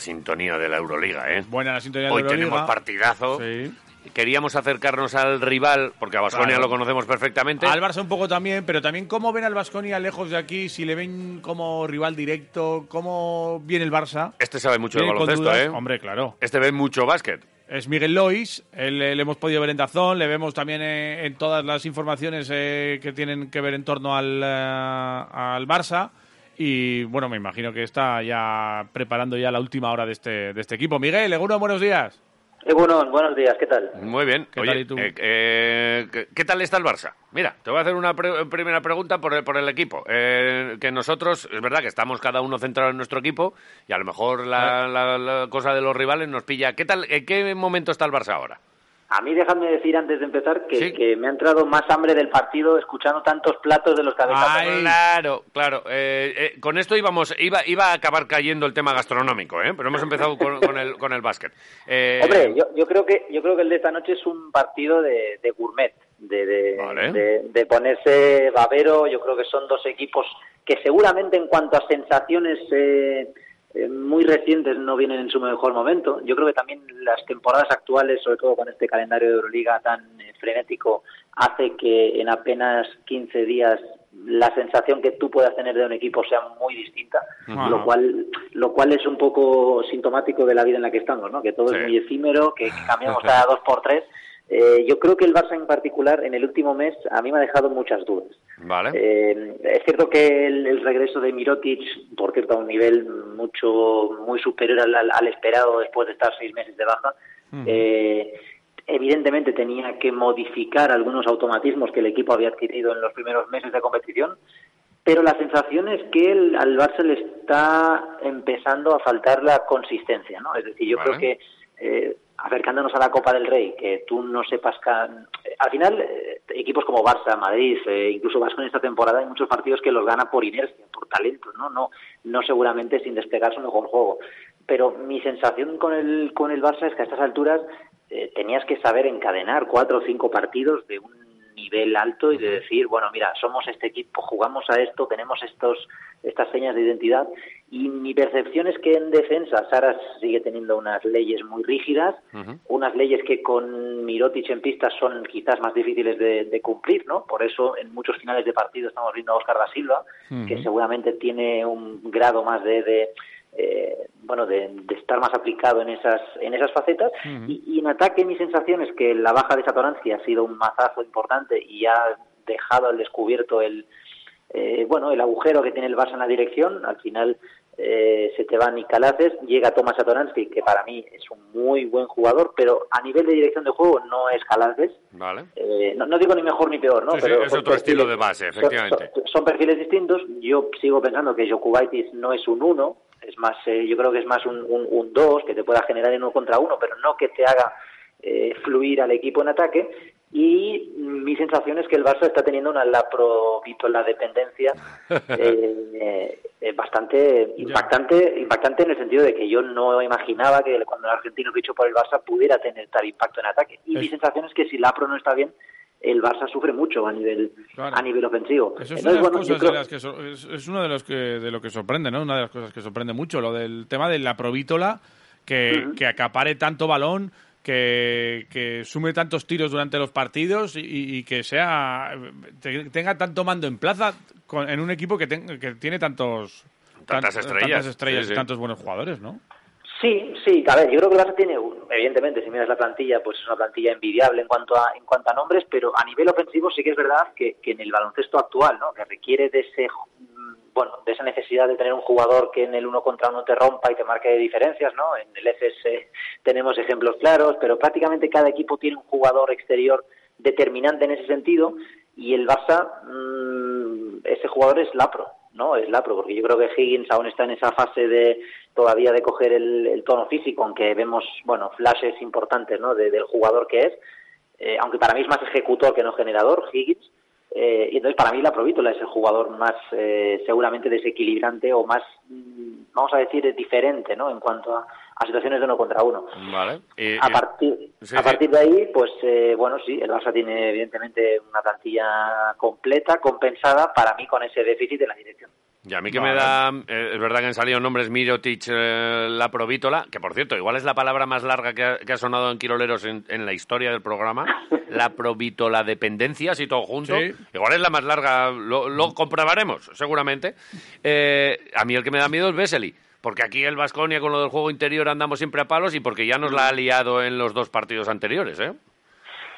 la sintonía de la Euroliga, ¿eh? Buena la sintonía de Hoy la Euroliga. tenemos partidazo. Sí. Queríamos acercarnos al rival, porque a Baskonia Claro. lo conocemos perfectamente. Al Barça un poco también, pero también cómo ven al Vasconia lejos de aquí, si le ven como rival directo, cómo viene el Barça. Este sabe mucho de baloncesto. ¿eh? Hombre, claro. Este ve mucho básquet. Es Miguel Lois, él, eh, le hemos podido ver en Dazón, le vemos también eh, en todas las informaciones eh, que tienen que ver en torno al, eh, al Barça. Y bueno, me imagino que está ya preparando ya la última hora de este, de este equipo. Miguel, Eguno, buenos días. Bueno, buenos días, ¿qué tal? Muy bien. ¿Qué Oye, tal y tú? eh, eh, ¿qué, qué tal está el Barça? Mira, te voy a hacer una pre- primera pregunta por el, por el equipo. Eh, que nosotros, es verdad que estamos cada uno centrado en nuestro equipo y a lo mejor la, la- la cosa de los rivales nos pilla. ¿Qué tal? ¿En qué momento está el Barça ahora? A mí déjame decir antes de empezar que, Sí. que me ha entrado más hambre del partido escuchando tantos platos de los cabezazos. Ay. Claro, claro. Eh, eh, con esto íbamos, iba, iba a acabar cayendo el tema gastronómico, ¿eh? pero hemos empezado con, con el, con el básquet. Eh, Hombre, yo, yo creo que yo creo que el de esta noche es un partido de, de gourmet, de, de, Vale. de- de ponerse babero. Yo creo que son dos equipos que seguramente en cuanto a sensaciones eh, muy recientes no vienen en su mejor momento. Yo creo que también las temporadas actuales, sobre todo con este calendario de Euroliga tan eh, frenético, hace que en apenas 15 días la sensación que tú puedas tener de un equipo sea muy distinta, lo cual lo cual es un poco sintomático de la vida en la que estamos, ¿no? Que todo Sí. es muy efímero, que, que cambiamos cada dos por tres. Eh, yo creo que el Barça en particular en el último mes a mí me ha dejado muchas dudas. Vale. Eh, es cierto que el, el regreso de Mirotic, por cierto, a un nivel mucho muy superior al, esperado después de estar seis meses de baja, eh, evidentemente tenía que modificar algunos automatismos que el equipo había adquirido en los primeros meses de competición, pero la sensación es que el- al Barça le está empezando a faltar la consistencia, ¿no? Es decir, yo Vale. creo que eh, acercándonos a la Copa del Rey, que tú no sepas... ca- Al final, eh, equipos como Barça, Madrid, eh, incluso Vasco en esta temporada, hay muchos partidos que los gana por inercia, por talento, ¿no? No, no seguramente sin desplegar su mejor juego. Pero mi sensación con el, con el Barça es que a estas alturas eh, tenías que saber encadenar cuatro o cinco partidos de un nivel alto y de decir, bueno, mira, somos este equipo, jugamos a esto, tenemos estos estas señas de identidad y mi percepción es que en defensa Saras sigue teniendo unas leyes muy rígidas, unas leyes que con Mirotic en pista son quizás más difíciles de, de cumplir, ¿no? Por eso en muchos finales de partido estamos viendo a Oscar da Silva, que seguramente tiene un grado más de, de, eh, bueno, de, de estar más aplicado en esas en esas facetas. y, y en ataque mi sensación es que la baja de Satoransky ha sido un mazazo importante y ha dejado al descubierto el eh, bueno el agujero que tiene el Barça en la dirección. Al final eh, se te va Nicalaces, llega Tomás Satoransky, que para mí es un muy buen jugador, pero a nivel de dirección de juego no es Calaces. Vale. Eh, no, no digo ni mejor ni peor, ¿no? Sí, Pero es otro estilo de base, son- efectivamente. Son, son perfiles distintos. Yo sigo pensando que Jokubaitis no es un uno, es más, eh, yo creo que es más un, un, un dos que te pueda generar en uno contra uno, pero no que te haga eh, fluir al equipo en ataque. Y mi sensación es que el Barça está teniendo una laprovitola dependencia eh, eh, bastante impactante, impactante en el sentido de que yo no imaginaba que cuando el argentino fichó por el Barça pudiera tener tal impacto en ataque. Y mi sensación es que si Lapro no está bien, el Barça sufre mucho a nivel Claro. a nivel ofensivo. Eso es Entonces, de las bueno, yo cosas creo- de las que so- es, es uno de los que de lo que sorprende, ¿no? Una de las cosas que sorprende mucho, lo del tema de la provítola que, que acapare tanto balón, que, que sume tantos tiros durante los partidos y, y que sea te- tenga tanto mando en plaza con- en un equipo que, ten- que tiene tantos Tantas estrellas. tantas estrellas Sí, sí. y tantos buenos jugadores, ¿no? Sí, sí, a ver, yo creo que el Barça tiene, evidentemente, si miras la plantilla, pues es una plantilla envidiable en cuanto a en cuanto a nombres, pero a nivel ofensivo sí que es verdad que, que en el baloncesto actual, ¿no? Que requiere de ese mm, bueno, de esa necesidad de tener un jugador que en el uno contra uno te rompa y te marque diferencias, ¿no? En el FS tenemos ejemplos claros, pero prácticamente cada equipo tiene un jugador exterior determinante en ese sentido y el Barça, mm, ese jugador es Lapro, ¿no? Es Lapro, porque yo creo que Higgins aún está en esa fase de todavía de coger el, el tono físico, aunque vemos, bueno, flashes importantes, ¿no? De- del jugador que es, eh, aunque para mí es más ejecutor que no generador, Higgins, eh, y entonces para mí la Provítola es el jugador más eh, seguramente desequilibrante o más, mm, vamos a decir, diferente, ¿no? En cuanto a, a situaciones de uno contra uno. Vale. Y- A y- partir, sí, a partir de ahí, pues eh, bueno, sí, el Barça tiene evidentemente una plantilla completa, compensada para mí con ese déficit de la dirección. Y a mí que me da, eh, es verdad que han salido nombres Mirotic, eh, la provítola, que por cierto, igual es la palabra más larga que ha, sonado en Quiroleros en, la historia del programa, la provítola dependencia, así todo junto. Igual es la más larga, lo, comprobaremos, seguramente. Eh, a mí el que me da miedo es Vesely, porque aquí el Vasconia con lo del juego interior andamos siempre a palos y porque ya nos la ha liado en los dos partidos anteriores, ¿eh?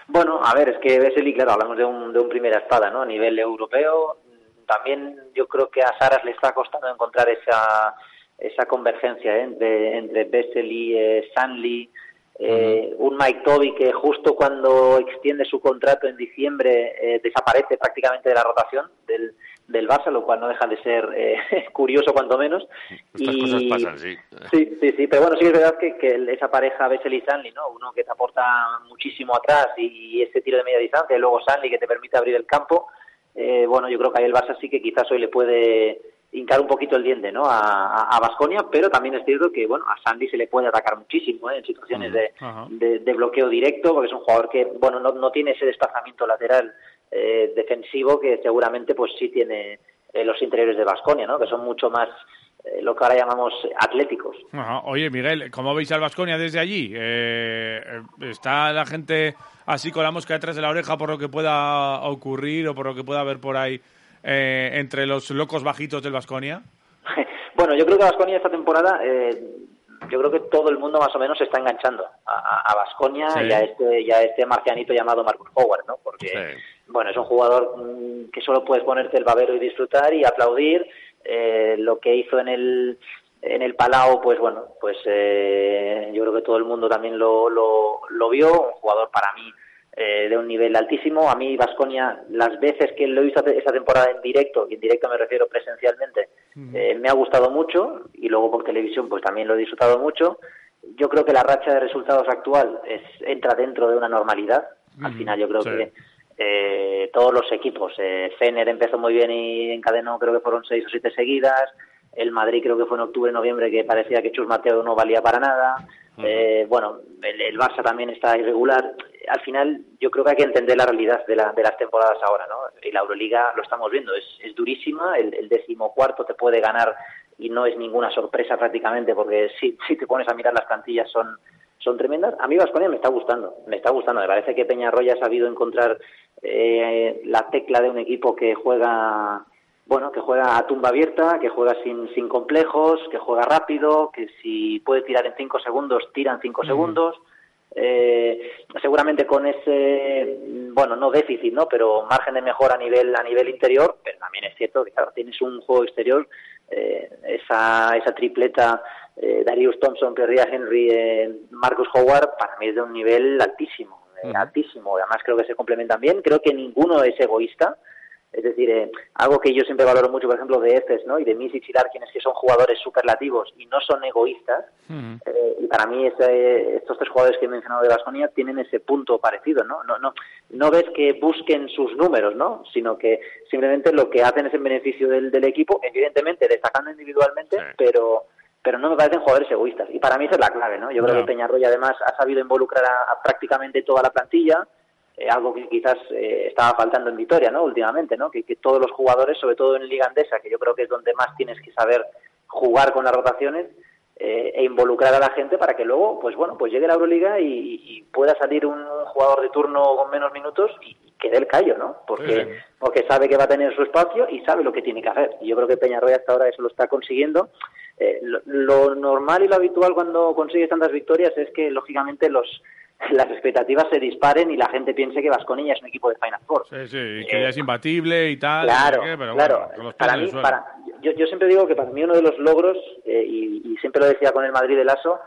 Bueno, a ver, es que Vesely, claro, hablamos de un, de un primera espada, ¿no? A nivel europeo, también yo creo que a Saras le está costando encontrar esa, esa convergencia ¿eh? entre, entre Bessel y eh, Sanley. Eh, un Mike Toby que justo cuando extiende su contrato en diciembre eh, desaparece prácticamente de la rotación del, del Barça, lo cual no deja de ser curioso cuanto menos. Estas cosas pasan, sí. Sí, sí, sí, pero bueno, sí es verdad que, que esa pareja Bessel y Sanley, ¿no? Uno que te aporta muchísimo atrás y, ese tiro de media distancia, y luego Sanley que te permite abrir el campo, eh, bueno, yo creo que ahí el Barça sí que quizás hoy le puede hincar un poquito el diente ¿no? a Vasconia, pero también es cierto que bueno a Sandy se le puede atacar muchísimo ¿eh? en situaciones de, de, bloqueo directo, porque es un jugador que bueno no, no tiene ese desplazamiento lateral eh, defensivo que seguramente pues sí tiene los interiores de Vasconia, ¿no? que son mucho más lo que ahora llamamos atléticos. Oye, Miguel, ¿cómo veis al Vasconia desde allí? ¿Está la gente así con la mosca detrás de la oreja por lo que pueda ocurrir o por lo que pueda haber por ahí eh, entre los locos bajitos del Vasconia? bueno, yo creo que Vasconia esta temporada, eh, yo creo que todo el mundo más o menos se está enganchando a Vasconia y, a este, y a este marcianito llamado Marcus Howard, ¿no? Porque, bueno, es un jugador mm, que solo puedes ponerte el babero y disfrutar y aplaudir. Eh, lo que hizo en el en el Palau, pues bueno, pues eh, yo creo que todo el mundo también lo, lo, vio, un jugador para mí eh, de un nivel altísimo. A mí Vasconia, las veces que lo he visto esa temporada en directo, y en directo me refiero presencialmente, eh, me ha gustado mucho y luego por televisión pues también lo he disfrutado mucho. Yo creo que la racha de resultados actual es, entra dentro de una normalidad. Al final yo creo que todos los equipos, Fener empezó muy bien y encadenó creo que fueron seis o siete seguidas, el Madrid creo que fue en octubre, noviembre, que parecía que Chus Mateo no valía para nada. Eh, bueno, el, Barça también está irregular. Al final, yo creo que hay que entender la realidad de, la, de las temporadas ahora, ¿no? Y la Euroliga lo estamos viendo, es, es durísima. El, el decimocuarto te puede ganar y no es ninguna sorpresa prácticamente, porque si, si te pones a mirar las plantillas son, son tremendas. A mí Vasconia me está gustando, me está gustando. Me parece que Peñarroya ha sabido encontrar eh, la tecla de un equipo que juega bueno, que juega a tumba abierta, que juega sin, sin complejos, que juega rápido, que si puede tirar en cinco segundos, tira en cinco segundos. Eh, seguramente con ese, bueno, no déficit, ¿no? Pero margen de mejora a nivel, a nivel interior, pero también es cierto que, claro, tienes un juego exterior, eh, esa, esa tripleta eh, Darius Thompson, Pierre Henry, eh, Marcus Howard, para mí es de un nivel altísimo, eh, altísimo. Además creo que se complementan bien, creo que ninguno es egoísta. Es decir, eh, algo que yo siempre valoro mucho, por ejemplo, de Efes ¿no? y de Misic y Larkin es que son jugadores superlativos y no son egoístas. Eh, y para mí estos tres jugadores que he mencionado de Baskonia tienen ese punto parecido. ¿no? No, no, no ves que busquen sus números, ¿no? sino que simplemente lo que hacen es en beneficio del, del equipo, evidentemente destacando individualmente, pero pero no me parecen jugadores egoístas. Y para mí esa es la clave. ¿no? Yo creo que Peñarroya además ha sabido involucrar a prácticamente toda la plantilla eh, algo que quizás eh, estaba faltando en Vitoria, ¿no? Últimamente, ¿no? Que, todos los jugadores, sobre todo en Liga Andesa, que yo creo que es donde más tienes que saber jugar con las rotaciones eh, e involucrar a la gente para que luego, pues bueno, pues llegue la Euroliga y, pueda salir un jugador de turno con menos minutos y, que dé el callo, ¿no? Porque, porque sabe que va a tener su espacio y sabe lo que tiene que hacer. Y yo creo que Peñarroya hasta ahora eso lo está consiguiendo. lo, lo normal y lo habitual cuando consigues tantas victorias es que, lógicamente, los las expectativas se disparen y la gente piense que Vasconilla es un equipo de Final Four. Sí, sí, que es imbatible y tal. Claro, claro. para mí, para, yo, yo, siempre digo que para mí uno de los logros, eh, y, siempre lo decía con el Madrid del ASO,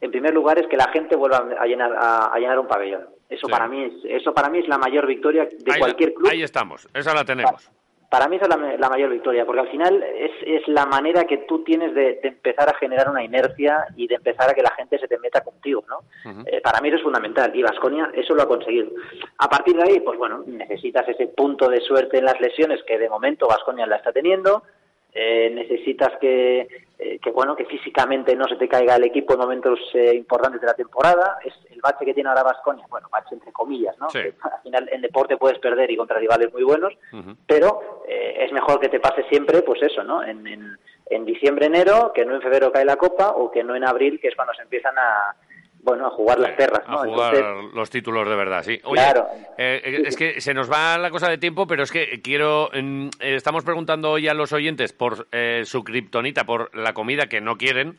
en primer lugar es que la gente vuelva a llenar, a, llenar un pabellón. Eso para mí es, eso para mí es la mayor victoria de cualquier club. Ahí estamos, esa la tenemos para mí esa es la, mayor victoria, porque al final es, es la manera que tú tienes de, empezar a generar una inercia y de empezar a que la gente se te meta contigo, ¿no? Eh, para mí eso es fundamental y Vasconia eso lo ha conseguido. A partir de ahí, pues bueno, necesitas ese punto de suerte en las lesiones que de momento Vasconia la está teniendo. Eh, necesitas que, eh, que, bueno, que físicamente no se te caiga el equipo en momentos eh, importantes de la temporada. Es el bache que tiene ahora Vasconia, bueno, bache entre comillas, ¿no? Sí. Que al final en deporte puedes perder y contra rivales muy buenos, pero eh, es mejor que te pase siempre, pues eso, ¿no? En, en, en diciembre, enero, que no en febrero cae la copa o que no en abril, que es cuando se empiezan a bueno, a jugar las perras, ¿no? A jugar Entonces, los títulos de verdad, sí. Oye, Claro. eh, eh, es que se nos va la cosa de tiempo, pero es que quiero... eh, estamos preguntando hoy a los oyentes por eh, su kriptonita, por la comida que no quieren,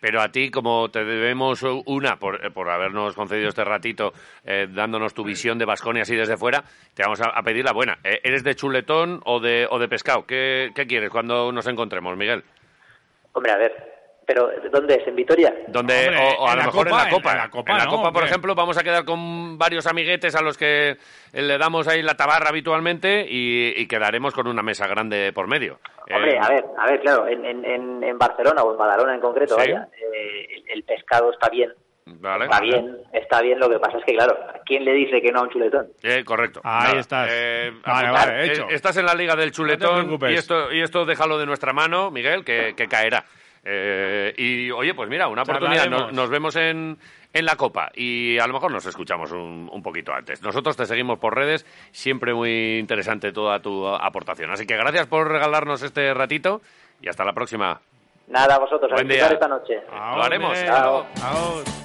pero a ti, como te debemos una por, por habernos concedido este ratito, dándonos tu visión de Vasconia así desde fuera, te vamos a, a pedir la buena. ¿Eres de chuletón o de, o de pescado? ¿Qué, ¿Qué quieres cuando nos encontremos, Miguel? hombre, a ver, pero ¿dónde es? ¿En Vitoria? Donde, Hombre, o, o a en lo la mejor Copa, en la Copa. en la Copa, En la ¿no? Copa, por ejemplo, vamos a quedar con varios amiguetes a los que eh, le damos ahí la tabarra habitualmente y, y quedaremos con una mesa grande por medio. Hombre, Eh, a ver, a ver, claro, en, en, en, Barcelona o en Badalona en concreto, Sí. vaya, eh, el, el pescado está bien, Vale. está bien, está bien, lo que pasa es que, claro, ¿quién le dice que no a un chuletón? Eh, correcto. Ahí Nada. estás. Eh, Vale, apuntar. vale, hecho. Estás en la liga del chuletón y esto, y esto déjalo de nuestra mano, Miguel, que, que caerá. Eh, y oye, pues mira, una oportunidad. Nos, nos vemos en, en la Copa y a lo mejor nos escuchamos un, un poquito antes. Nosotros te seguimos por redes, siempre muy interesante toda tu aportación. Así que gracias por regalarnos este ratito y hasta la próxima. Nada, vosotros, a Buen disfrutar día. esta noche. Lo haremos. Miguel. Chao. Aos.